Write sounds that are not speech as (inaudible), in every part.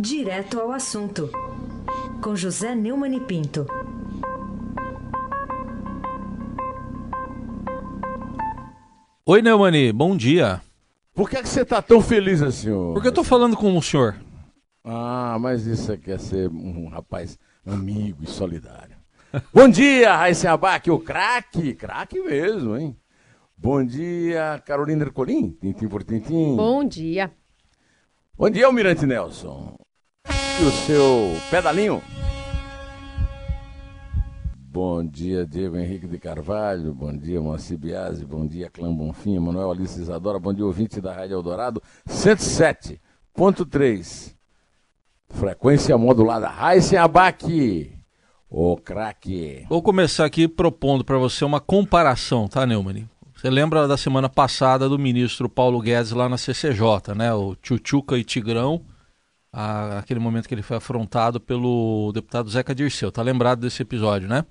Direto ao assunto, com José Neumann e Pinto. Oi, Neumani, bom dia. Por que, é que você está tão feliz assim? Ô? Porque eu tô falando com o senhor. Ah, mas isso aqui é ser um rapaz amigo e solidário. (laughs) bom dia, Raíssa Abac, o craque, craque mesmo, hein? Bom dia, Carolina Ercolim, tintim por tintim. Bom dia. Bom dia, Almirante Nelson. E o seu pedalinho? Bom dia, Diego Henrique de Carvalho. Bom dia, Moacir Biasi. Bom dia, Clã Bonfim. Manuel Alice Isadora. Bom dia, ouvinte da Rádio Eldorado. 107.3. Frequência modulada. Raíssen Abac. O craque. Vou começar aqui propondo para você uma comparação, tá, Neumann? Você lembra da semana passada do ministro Paulo Guedes lá na CCJ, né? O Tchutchuca e Tigrão, a, aquele momento que ele foi afrontado pelo deputado Zeca Dirceu. Tá lembrado desse episódio, né?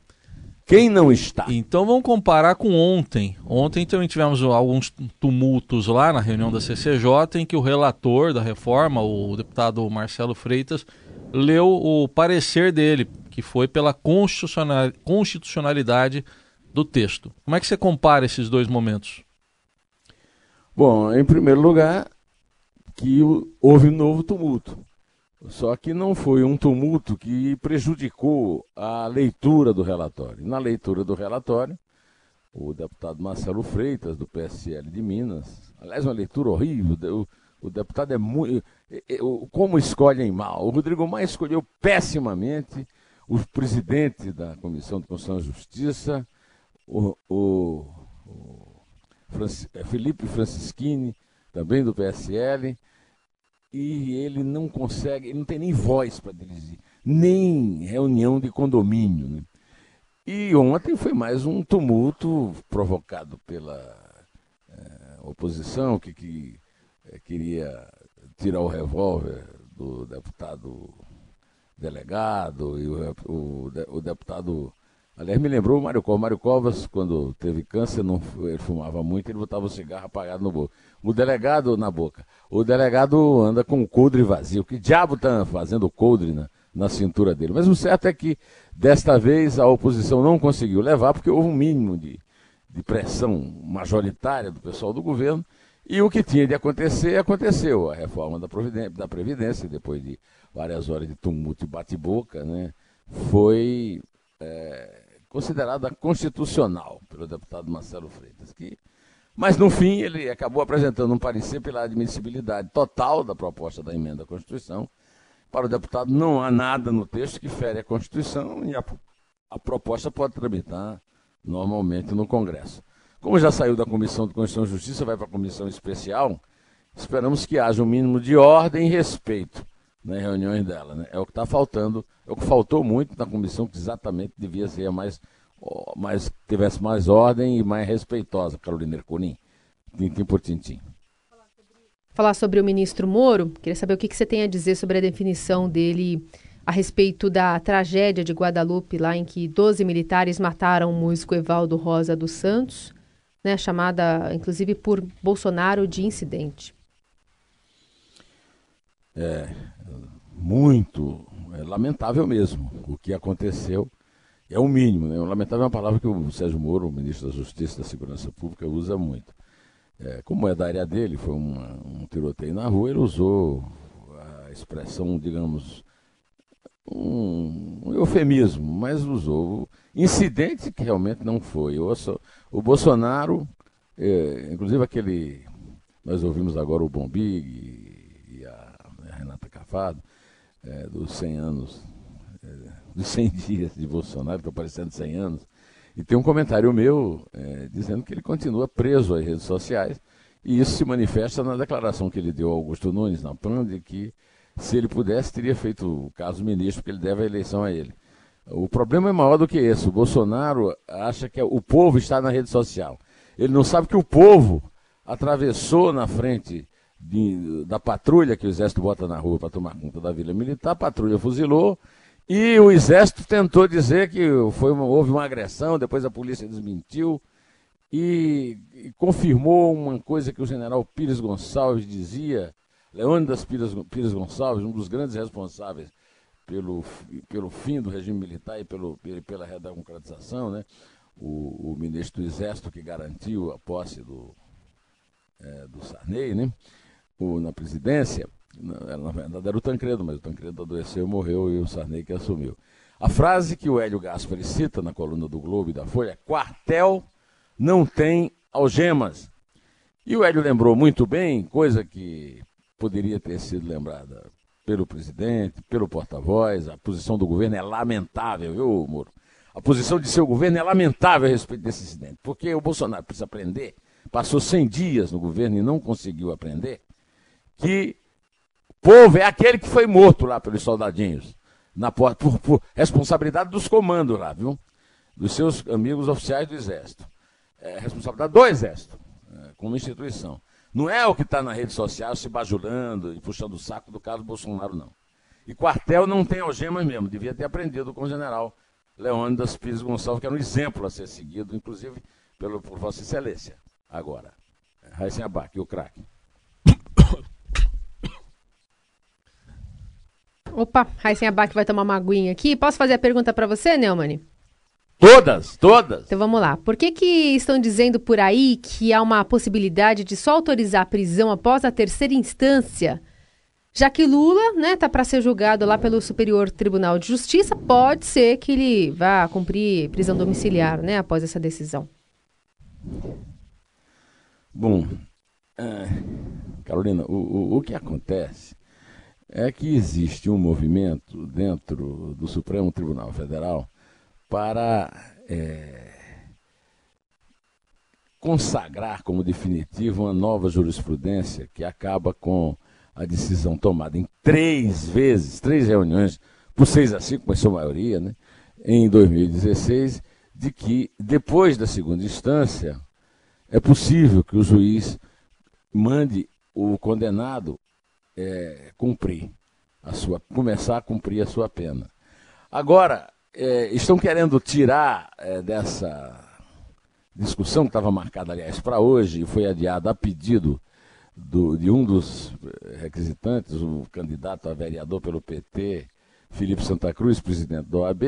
Quem não está? Então vamos comparar com ontem. Ontem também tivemos alguns tumultos lá na reunião da CCJ em que o relator da reforma, o deputado Marcelo Freitas, leu o parecer dele, que foi pela constitucionalidade do texto. Como é que você compara esses dois momentos? Bom, em primeiro lugar, que houve um novo tumulto. Só que não foi um tumulto que prejudicou a leitura do relatório. Na leitura do relatório, o deputado Marcelo Freitas, do PSL de Minas, aliás, uma leitura horrível, o, o deputado é muito. Como escolhem mal? O Rodrigo Maia escolheu pessimamente o presidente da Comissão de Constituição e Justiça, o, o, o é, Felipe Francischini, também do PSL, e ele não consegue, ele não tem nem voz para dirigir, nem reunião de condomínio. Né? E ontem foi mais um tumulto provocado pela é, oposição que, que é, queria tirar o revólver do deputado delegado e o, o, o deputado Aliás, me lembrou o Mário Covas. Mário Covas, quando teve câncer, não, ele fumava muito, ele botava o cigarro apagado no boca. O delegado na boca. O delegado anda com o coldre vazio. Que diabo está fazendo o coldre na, na cintura dele? Mas o certo é que, desta vez, a oposição não conseguiu levar, porque houve um mínimo de, de pressão majoritária do pessoal do governo. E o que tinha de acontecer, aconteceu. A reforma da, da Previdência, depois de várias horas de tumulto e bate-boca, né, foi. É, considerada constitucional pelo deputado Marcelo Freitas. Que, mas, no fim, ele acabou apresentando um parecer pela admissibilidade total da proposta da emenda à Constituição. Para o deputado, não há nada no texto que fere a Constituição e a, a proposta pode tramitar normalmente no Congresso. Como já saiu da Comissão de Constituição e Justiça, vai para a Comissão Especial, esperamos que haja um mínimo de ordem e respeito nas reuniões dela. Né? É o que está faltando, é o que faltou muito na comissão, que exatamente devia ser mais, mais tivesse mais ordem e mais respeitosa, Carolina Ercolim, tintim por tintim. Falar sobre o ministro Moro, queria saber o que, que você tem a dizer sobre a definição dele a respeito da tragédia de Guadalupe, lá em que 12 militares mataram o músico Evaldo Rosa dos Santos, né, chamada inclusive por Bolsonaro de incidente. É, muito é, lamentável mesmo o que aconteceu. É o mínimo, né? Lamentável é uma palavra que o Sérgio Moro, o ministro da Justiça e da Segurança Pública, usa muito. É, como é da área dele, foi uma, um tiroteio na rua, ele usou a expressão, digamos, um, um eufemismo, mas usou incidente que realmente não foi. O, o Bolsonaro, é, inclusive aquele, nós ouvimos agora o Bombig e a, Cafado, é, dos 100 anos, é, dos 100 (laughs) dias de Bolsonaro, estou parecendo 100 anos, e tem um comentário meu é, dizendo que ele continua preso às redes sociais, e isso se manifesta na declaração que ele deu ao Augusto Nunes, na PAN, de que se ele pudesse, teria feito o caso ministro, porque ele deve a eleição a ele. O problema é maior do que esse. O Bolsonaro acha que o povo está na rede social. Ele não sabe que o povo atravessou na frente de, da patrulha que o Exército bota na rua para tomar conta da Vila Militar, a patrulha fuzilou e o Exército tentou dizer que foi uma, houve uma agressão, depois a polícia desmentiu e, e confirmou uma coisa que o general Pires Gonçalves dizia Leônidas Pires, Pires Gonçalves, um dos grandes responsáveis pelo, pelo fim do regime militar e pelo, pela redemocratização, né? o, o ministro do Exército que garantiu a posse do, é, do Sarney né? O, na presidência. Na, na verdade era o Tancredo, mas o Tancredo adoeceu morreu e o Sarney que assumiu. A frase que o Hélio Gaspari cita na coluna do Globo e da Folha é: quartel não tem algemas. E o Hélio lembrou muito bem, coisa que poderia ter sido lembrada pelo presidente, pelo porta-voz. A posição do governo é lamentável, viu, Moro? A posição de seu governo é lamentável a respeito desse incidente, porque o Bolsonaro precisa aprender, passou 100 dias no governo e não conseguiu aprender, que povo é aquele que foi morto lá pelos soldadinhos, na porta, por, por responsabilidade dos comandos lá, viu? Dos seus amigos oficiais do Exército. É responsabilidade do Exército, é, como instituição. Não é o que está na rede social se bajulando e puxando o saco do Carlos Bolsonaro, não. E quartel não tem algemas mesmo, devia ter aprendido com o general Leônidas Pires Gonçalves, que era um exemplo a ser seguido, inclusive pelo, por Vossa Excelência. Agora, Raíssen Abac, o craque. Opa, Raíssen Abac vai tomar uma aguinha aqui. Posso fazer a pergunta para você, Neumann? Todas, todas. Então vamos lá. Por que, que estão dizendo por aí que há uma possibilidade de só autorizar a prisão após a terceira instância? Já que Lula né, tá para ser julgado lá pelo Superior Tribunal de Justiça, pode ser que ele vá cumprir prisão domiciliar né, após essa decisão. Bom, é, Carolina, o, o, o que acontece é que existe um movimento dentro do Supremo Tribunal Federal para é, consagrar como definitivo uma nova jurisprudência que acaba com a decisão tomada em três vezes, três reuniões, por seis a cinco, mas sua maioria, né, em 2016, de que depois da segunda instância é possível que o juiz mande o condenado é, cumprir a sua, começar a cumprir a sua pena. Agora, é, estão querendo tirar é, dessa discussão que estava marcada, aliás, para hoje, e foi adiada a pedido do, de um dos requisitantes, o candidato a vereador pelo PT, Felipe Santa Cruz, presidente da OAB,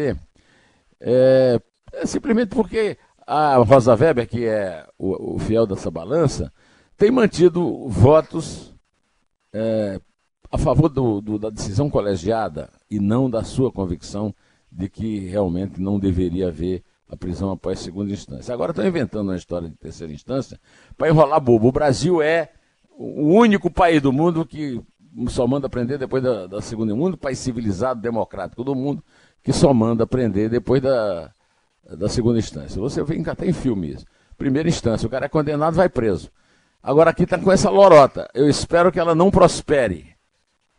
é, é simplesmente porque a Rosa Weber, que é o, o fiel dessa balança, tem mantido votos é, a favor do, do, da decisão colegiada e não da sua convicção de que realmente não deveria haver a prisão após segunda instância. Agora estão inventando uma história de terceira instância para enrolar bobo. O Brasil é o único país do mundo que só manda aprender depois da, da segunda. O único país civilizado, democrático do mundo que só manda aprender depois da, da segunda instância. Você vê até em filme isso. Primeira instância, o cara é condenado, vai preso. Agora aqui está com essa lorota. Eu espero que ela não prospere.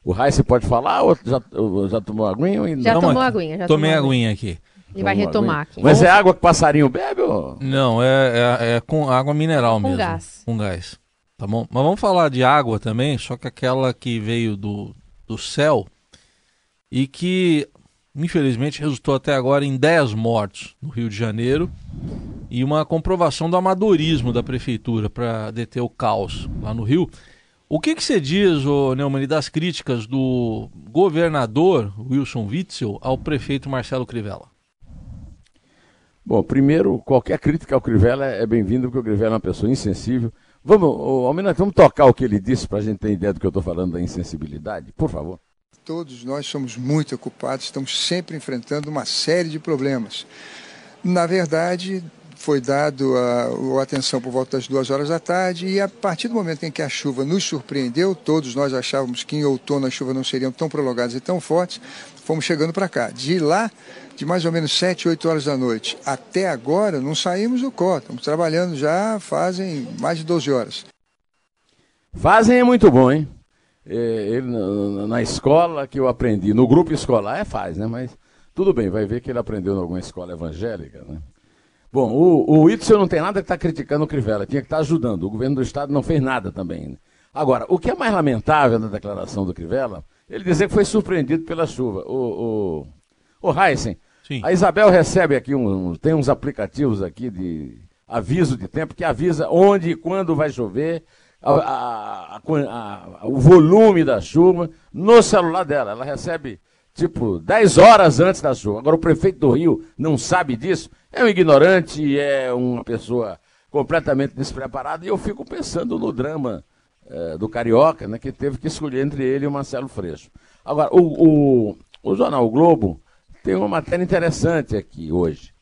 O Raíssa pode falar ou já, já tomou aguinha? Ou Já tomou aqui. aguinha. Já Tomei tomou aguinha aqui. Ele vai retomar aqui. Mas é água que passarinho bebe? Ou... Não, é, é, é com água mineral com mesmo. Com gás. Com gás. Tá bom? Mas vamos falar de água também, só que aquela que veio do, do céu e que, infelizmente, resultou até agora em 10 mortos no Rio de Janeiro e uma comprovação do amadorismo da prefeitura para deter o caos lá no Rio. O que, que você diz, ô Neumann, das críticas do governador Wilson Witzel ao prefeito Marcelo Crivella? Bom, primeiro, qualquer crítica ao Crivella é bem-vinda, porque o Crivella é uma pessoa insensível. Vamos, Almirante, vamos tocar o que ele disse para a gente ter ideia do que eu estou falando da insensibilidade, por favor. Todos nós somos muito ocupados, estamos sempre enfrentando uma série de problemas. Na verdade, foi dado a, a, atenção por volta das duas horas da tarde e a partir do momento em que a chuva nos surpreendeu, todos nós achávamos que em outono as chuvas não seriam tão prolongadas e tão fortes, fomos chegando para cá. De lá, de mais ou menos 7, 8 horas da noite até agora, não saímos do COR, estamos trabalhando já fazem mais de 12 horas. Fazem é muito bom, hein? É, ele, na escola que eu aprendi, no grupo escolar é faz, né? Mas tudo bem, vai ver que ele aprendeu em alguma escola evangélica, né? Bom, o, o Itzel não tem nada que estar tá criticando o Crivella, tinha que estar tá ajudando. O governo do Estado não fez nada também. Né? Agora, o que é mais lamentável na declaração do Crivella, ele dizer que foi surpreendido pela chuva. O, o, o Heisen, a Isabel recebe aqui, um, tem uns aplicativos aqui de aviso de tempo que avisa onde e quando vai chover, a, a, a, o volume da chuva no celular dela. Ela recebe tipo 10 horas antes da chuva. Agora o prefeito do Rio não sabe disso, é um ignorante, é uma pessoa completamente despreparada, e eu fico pensando no drama é, do Carioca, né, que teve que escolher entre ele e o Marcelo Freixo. Agora, o, o, o Jornal o Globo tem uma matéria interessante aqui hoje.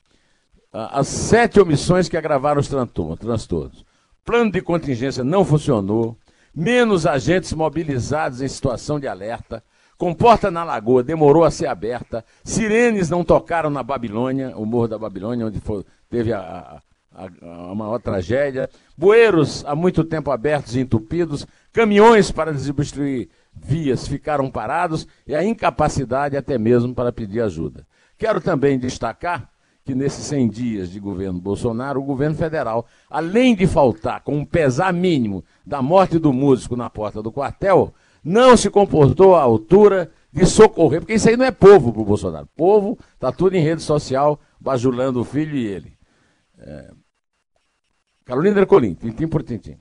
As sete omissões que agravaram os transtornos. Plano de contingência não funcionou, menos agentes mobilizados em situação de alerta, Comporta na Lagoa demorou a ser aberta, sirenes não tocaram na Babilônia, o Morro da Babilônia, onde foi, teve a, a, a, maior tragédia, bueiros há muito tempo abertos e entupidos, caminhões para desobstruir vias ficaram parados e a incapacidade até mesmo para pedir ajuda. Quero também destacar que nesses 100 dias de governo Bolsonaro, o governo federal, além de faltar com um pesar mínimo da morte do músico na porta do quartel, não se comportou à altura de socorrer, porque isso aí não é povo para o Bolsonaro. Povo está tudo em rede social, bajulando o filho e ele. É... Carolina Ercolim, tintim por tintim.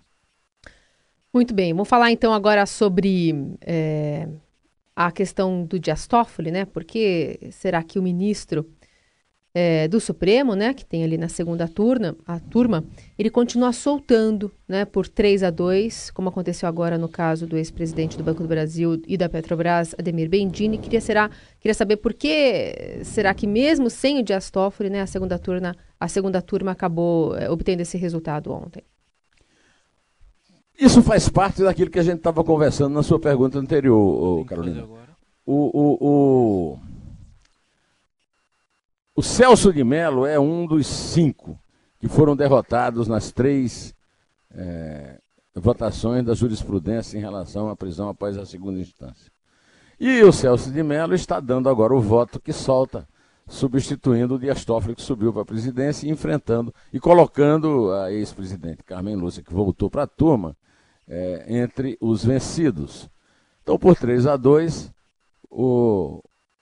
Muito bem, vamos falar então agora sobre é, a questão do Dias Toffoli, né? Porque será que o ministro é, do Supremo, né, que tem ali na segunda turma, a turma, ele continua soltando, né, por 3 a 2, como aconteceu agora no caso do ex-presidente do Banco do Brasil e da Petrobras, Ademir Bendini. Queria, será, queria saber por que será que mesmo sem o Dias Toffoli, né, a segunda turma, a segunda turma acabou é, obtendo esse resultado ontem. Isso faz parte daquilo que a gente estava conversando na sua pergunta anterior, Carolina. O, o, o, o Celso de Mello é um dos cinco que foram derrotados nas três é, votações da jurisprudência em relação à prisão após a segunda instância. E o Celso de Mello está dando agora o voto que solta, substituindo o Dias Toffoli, que subiu para a presidência, e enfrentando e colocando a ex-presidente Carmen Lúcia, que voltou para a turma, é, entre os vencidos. Então, por 3 a 2, o,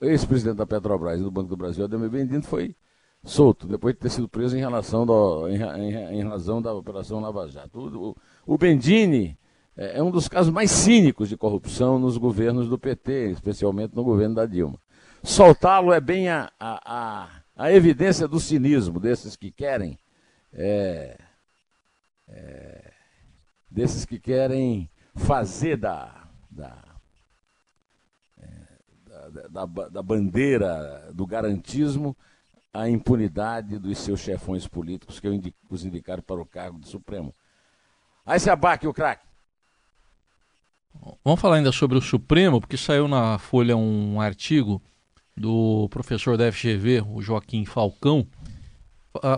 ex-presidente da Petrobras e do Banco do Brasil, Ademir Bendino, foi solto, depois de ter sido preso em, relação do, em, em, em razão da Operação Lava Jato. O, o, Bendini é, é um dos casos mais cínicos de corrupção nos governos do PT, especialmente no governo da Dilma. Soltá-lo é bem a, a, a, a, evidência do cinismo desses que querem. É, é, desses que querem fazer da da, da bandeira do garantismo a impunidade dos seus chefões políticos que os indicaram para o cargo do Supremo. Aí se abaque o craque. Vamos falar ainda sobre o Supremo, porque saiu na Folha um artigo do professor da FGV, o Joaquim Falcão,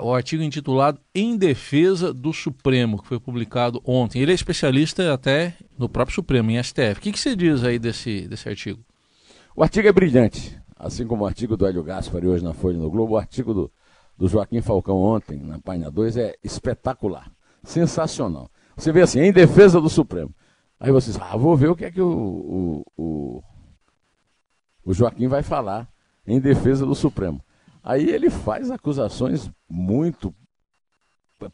o artigo intitulado Em Defesa do Supremo, que foi publicado ontem. Ele é especialista até no próprio Supremo, em STF. O que, que você diz aí desse, desse artigo? O artigo é brilhante, assim como o artigo do Hélio Gaspari hoje na Folha no Globo, o artigo do, do Joaquim Falcão ontem, na página 2, é espetacular, sensacional. Você vê assim, em defesa do Supremo. Aí você diz, ah, vou ver o que é que o, o, o, o Joaquim vai falar em defesa do Supremo. Aí ele faz acusações muito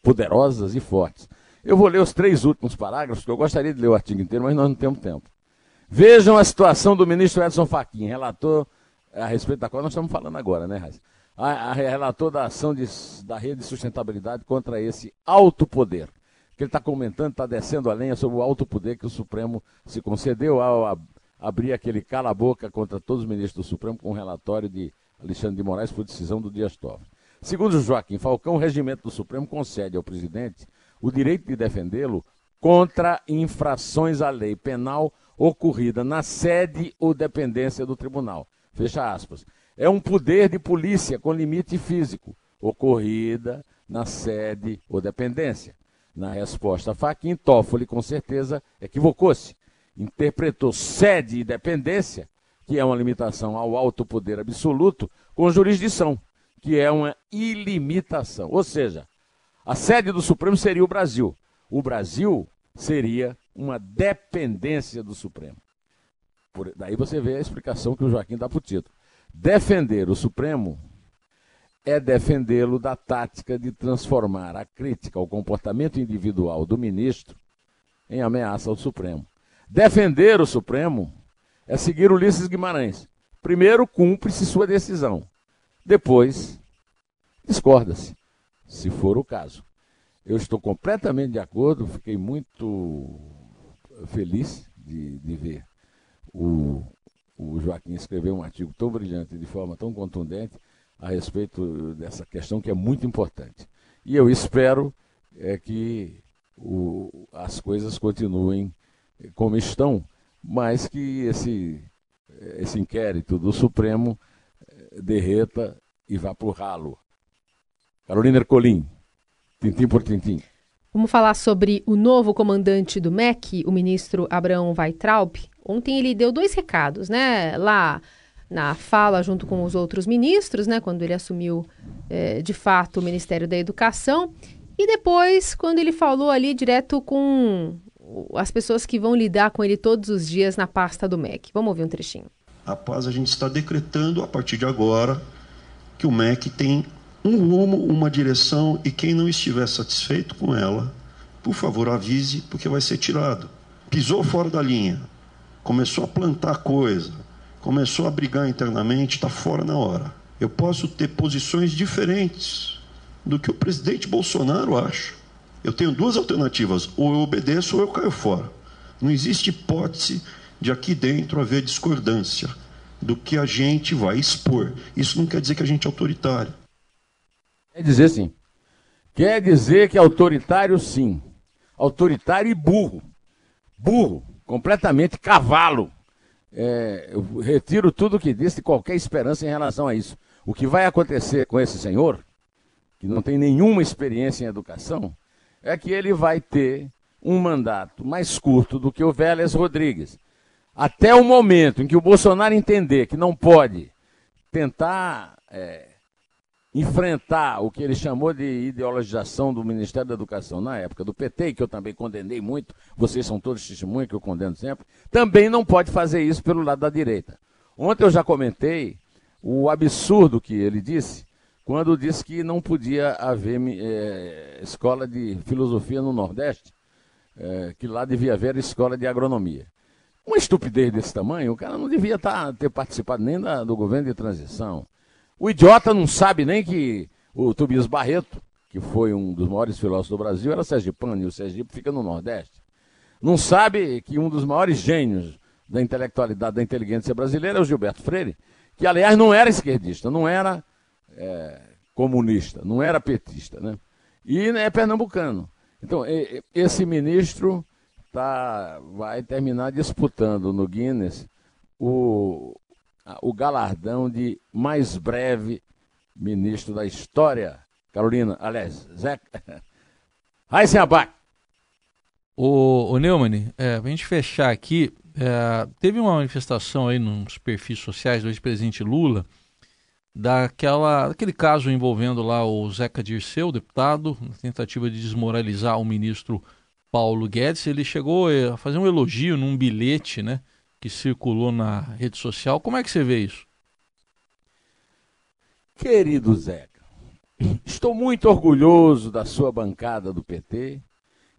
poderosas e fortes. Eu vou ler os três últimos parágrafos, que eu gostaria de ler o artigo inteiro, mas nós não temos tempo. Vejam a situação do ministro Edson Fachin, relator a respeito da qual nós estamos falando agora, né, Raiz? A, a relator da ação de, da rede de sustentabilidade contra esse alto poder. Que ele está comentando, está descendo a lenha sobre o alto poder que o Supremo se concedeu ao abrir aquele cala-boca contra todos os ministros do Supremo com o um relatório de Alexandre de Moraes por decisão do Dias Toffoli. Segundo Joaquim Falcão, o regimento do Supremo concede ao presidente o direito de defendê-lo contra infrações à lei penal ocorrida na sede ou dependência do tribunal. Fecha aspas. É um poder de polícia com limite físico, ocorrida na sede ou dependência. Na resposta, Faquin Toffoli, com certeza, equivocou-se. Interpretou sede e dependência, que é uma limitação ao alto poder absoluto, com jurisdição, que é uma ilimitação. Ou seja, a sede do Supremo seria o Brasil. O Brasil seria uma dependência do Supremo. Por, daí você vê a explicação que o Joaquim dá para o título. Defender o Supremo é defendê-lo da tática de transformar a crítica ao comportamento individual do ministro em ameaça ao Supremo. Defender o Supremo é seguir Ulisses Guimarães. Primeiro, cumpre-se sua decisão. Depois, discorda-se, se for o caso. Eu estou completamente de acordo, fiquei muito feliz de, de ver o, o Joaquim escrever um artigo tão brilhante, de forma tão contundente, a respeito dessa questão que é muito importante. E eu espero é, que o, as coisas continuem como estão, mas que esse, esse inquérito do Supremo eh, derreta e vá para o ralo. Carolina Ercolim, tintim por tintim. Vamos falar sobre o novo comandante do MEC, o ministro Abraão Weitraub. Ontem ele deu dois recados, né? Lá na fala junto com os outros ministros, né? Quando ele assumiu é, de fato o Ministério da Educação. E depois, quando ele falou ali direto com as pessoas que vão lidar com ele todos os dias na pasta do MEC. Vamos ouvir um trechinho. A paz a gente está decretando a partir de agora que o MEC tem um rumo, uma direção e quem não estiver satisfeito com ela, por favor avise, porque vai ser tirado. Pisou fora da linha, começou a plantar coisa, começou a brigar internamente, está fora na hora. Eu posso ter posições diferentes do que o presidente Bolsonaro acha. Eu tenho duas alternativas: ou eu obedeço ou eu caio fora. Não existe hipótese de aqui dentro haver discordância do que a gente vai expor. Isso não quer dizer que a gente é autoritário. Quer dizer sim. Quer dizer que é autoritário, sim. Autoritário e burro. Burro, completamente cavalo. É, eu retiro tudo o que disse, qualquer esperança em relação a isso. O que vai acontecer com esse senhor, que não tem nenhuma experiência em educação, é que ele vai ter um mandato mais curto do que o Vélez Rodrigues. Até o momento em que o Bolsonaro entender que não pode tentar é, enfrentar o que ele chamou de ideologização do Ministério da Educação na época do PT, que eu também condenei muito, vocês são todos testemunhas que eu condeno sempre, também não pode fazer isso pelo lado da direita. Ontem eu já comentei o absurdo que ele disse quando disse que não podia haver é, escola de filosofia no Nordeste, é, que lá devia haver escola de agronomia. Uma estupidez desse tamanho, o cara não devia tá, ter participado nem da, do governo de transição. O idiota não sabe nem que o Tobias Barreto, que foi um dos maiores filósofos do Brasil, era sergipano, e o Sergipe fica no Nordeste. Não sabe que um dos maiores gênios da intelectualidade, da inteligência brasileira é o Gilberto Freire, que aliás não era esquerdista, não era é, comunista, não era petista, né? E é pernambucano. Então, esse ministro tá, vai terminar disputando no Guinness o, o galardão de mais breve ministro da história. Carolina, aliás, Zé. Raíssen (laughs) Abac. O, o Neumann, é, a gente fechar aqui, é, teve uma manifestação aí nos perfis sociais do ex-presidente Lula, daquela, daquele caso envolvendo lá o Zeca Dirceu, deputado, na tentativa de desmoralizar o ministro Paulo Guedes. Ele chegou é, a fazer um elogio num bilhete, né, que circulou na rede social. Como é que você vê isso? Querido Zeca, estou muito orgulhoso da sua bancada do PT,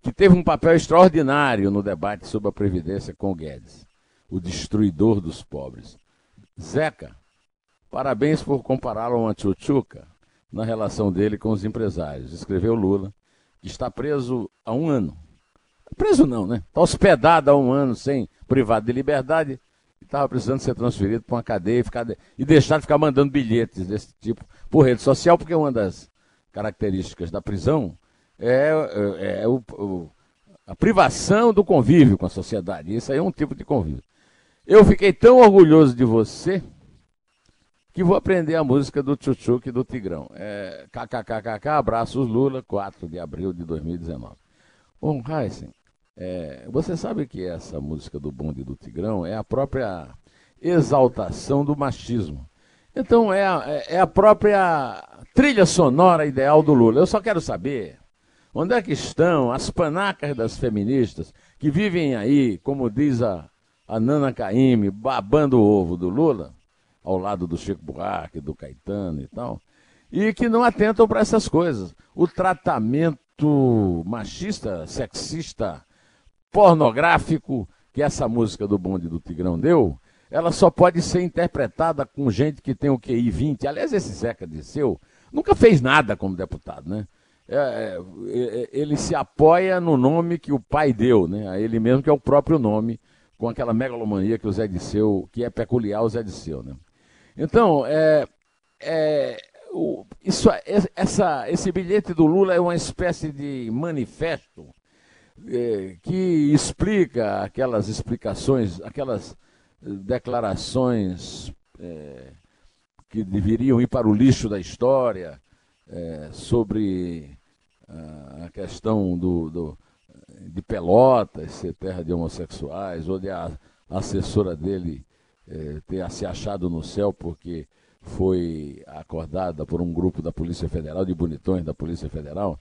que teve um papel extraordinário no debate sobre a Previdência com o Guedes, o destruidor dos pobres. Zeca, Parabéns por compará-lo a uma tchutchuca na relação dele com os empresários, escreveu Lula, que está preso há um ano. Preso não, né? Está hospedado há um ano sem privado de liberdade e estava precisando ser transferido para uma cadeia e, ficar, e deixar de ficar mandando bilhetes desse tipo por rede social, porque uma das características da prisão é, é, é o, o, a privação do convívio com a sociedade. Isso aí é um tipo de convívio. Eu fiquei tão orgulhoso de você que vou aprender a música do Tchutchuque e do Tigrão. É, KKKKK, abraços Lula, 4 de abril de 2019. Bom, Heisen, é, você sabe que essa música do Bonde do Tigrão é a própria exaltação do machismo. Então é a, é a própria trilha sonora ideal do Lula. Eu só quero saber onde é que estão as panacas das feministas que vivem aí, como diz a, a Nana Caymmi, babando o ovo do Lula ao lado do Chico Buarque, do Caetano e tal, e que não atentam para essas coisas. O tratamento machista, sexista, pornográfico que essa música do Bonde do Tigrão deu, ela só pode ser interpretada com gente que tem o QI 20. Aliás, esse Zeca Disseu nunca fez nada como deputado, né? É, é, é, ele se apoia no nome que o pai deu, né? A ele mesmo, que é o próprio nome, com aquela megalomania que o Zé Disseu, que é peculiar ao Zé Disseu, né? Então, é, é, o, isso, essa, esse bilhete do Lula é uma espécie de manifesto é, que explica aquelas explicações, aquelas declarações é, que deveriam ir para o lixo da história é, sobre a, a questão do, do, de Pelotas ser terra de homossexuais, ou de a, a assessora dele é, ter se achado no céu porque foi acordada por um grupo da Polícia Federal, de bonitões da Polícia Federal.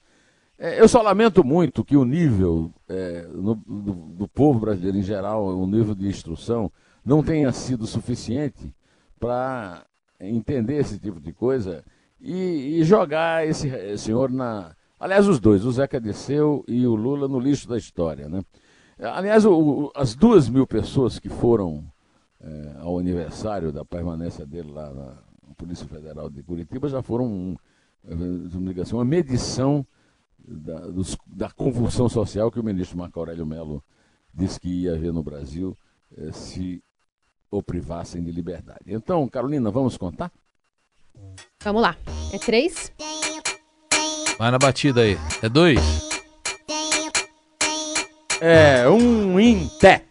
É, eu só lamento muito que o nível é, no, do, do, povo brasileiro em geral, o nível de instrução, não tenha sido suficiente para entender esse tipo de coisa e, e jogar esse, esse, senhor na. Aliás, os dois, o Zeca Disseu e o Lula, no lixo da história. Né? Aliás, o, as duas mil pessoas que foram é, ao aniversário da permanência dele lá na, Polícia Federal de Curitiba já foram um, assim, uma medição da, dos, da, convulsão social que o ministro Marco Aurélio Mello disse que ia haver no Brasil eh, se o privassem de liberdade. Então, Carolina, vamos contar? Vamos lá. É três? Vai na batida aí. É dois? É um em té.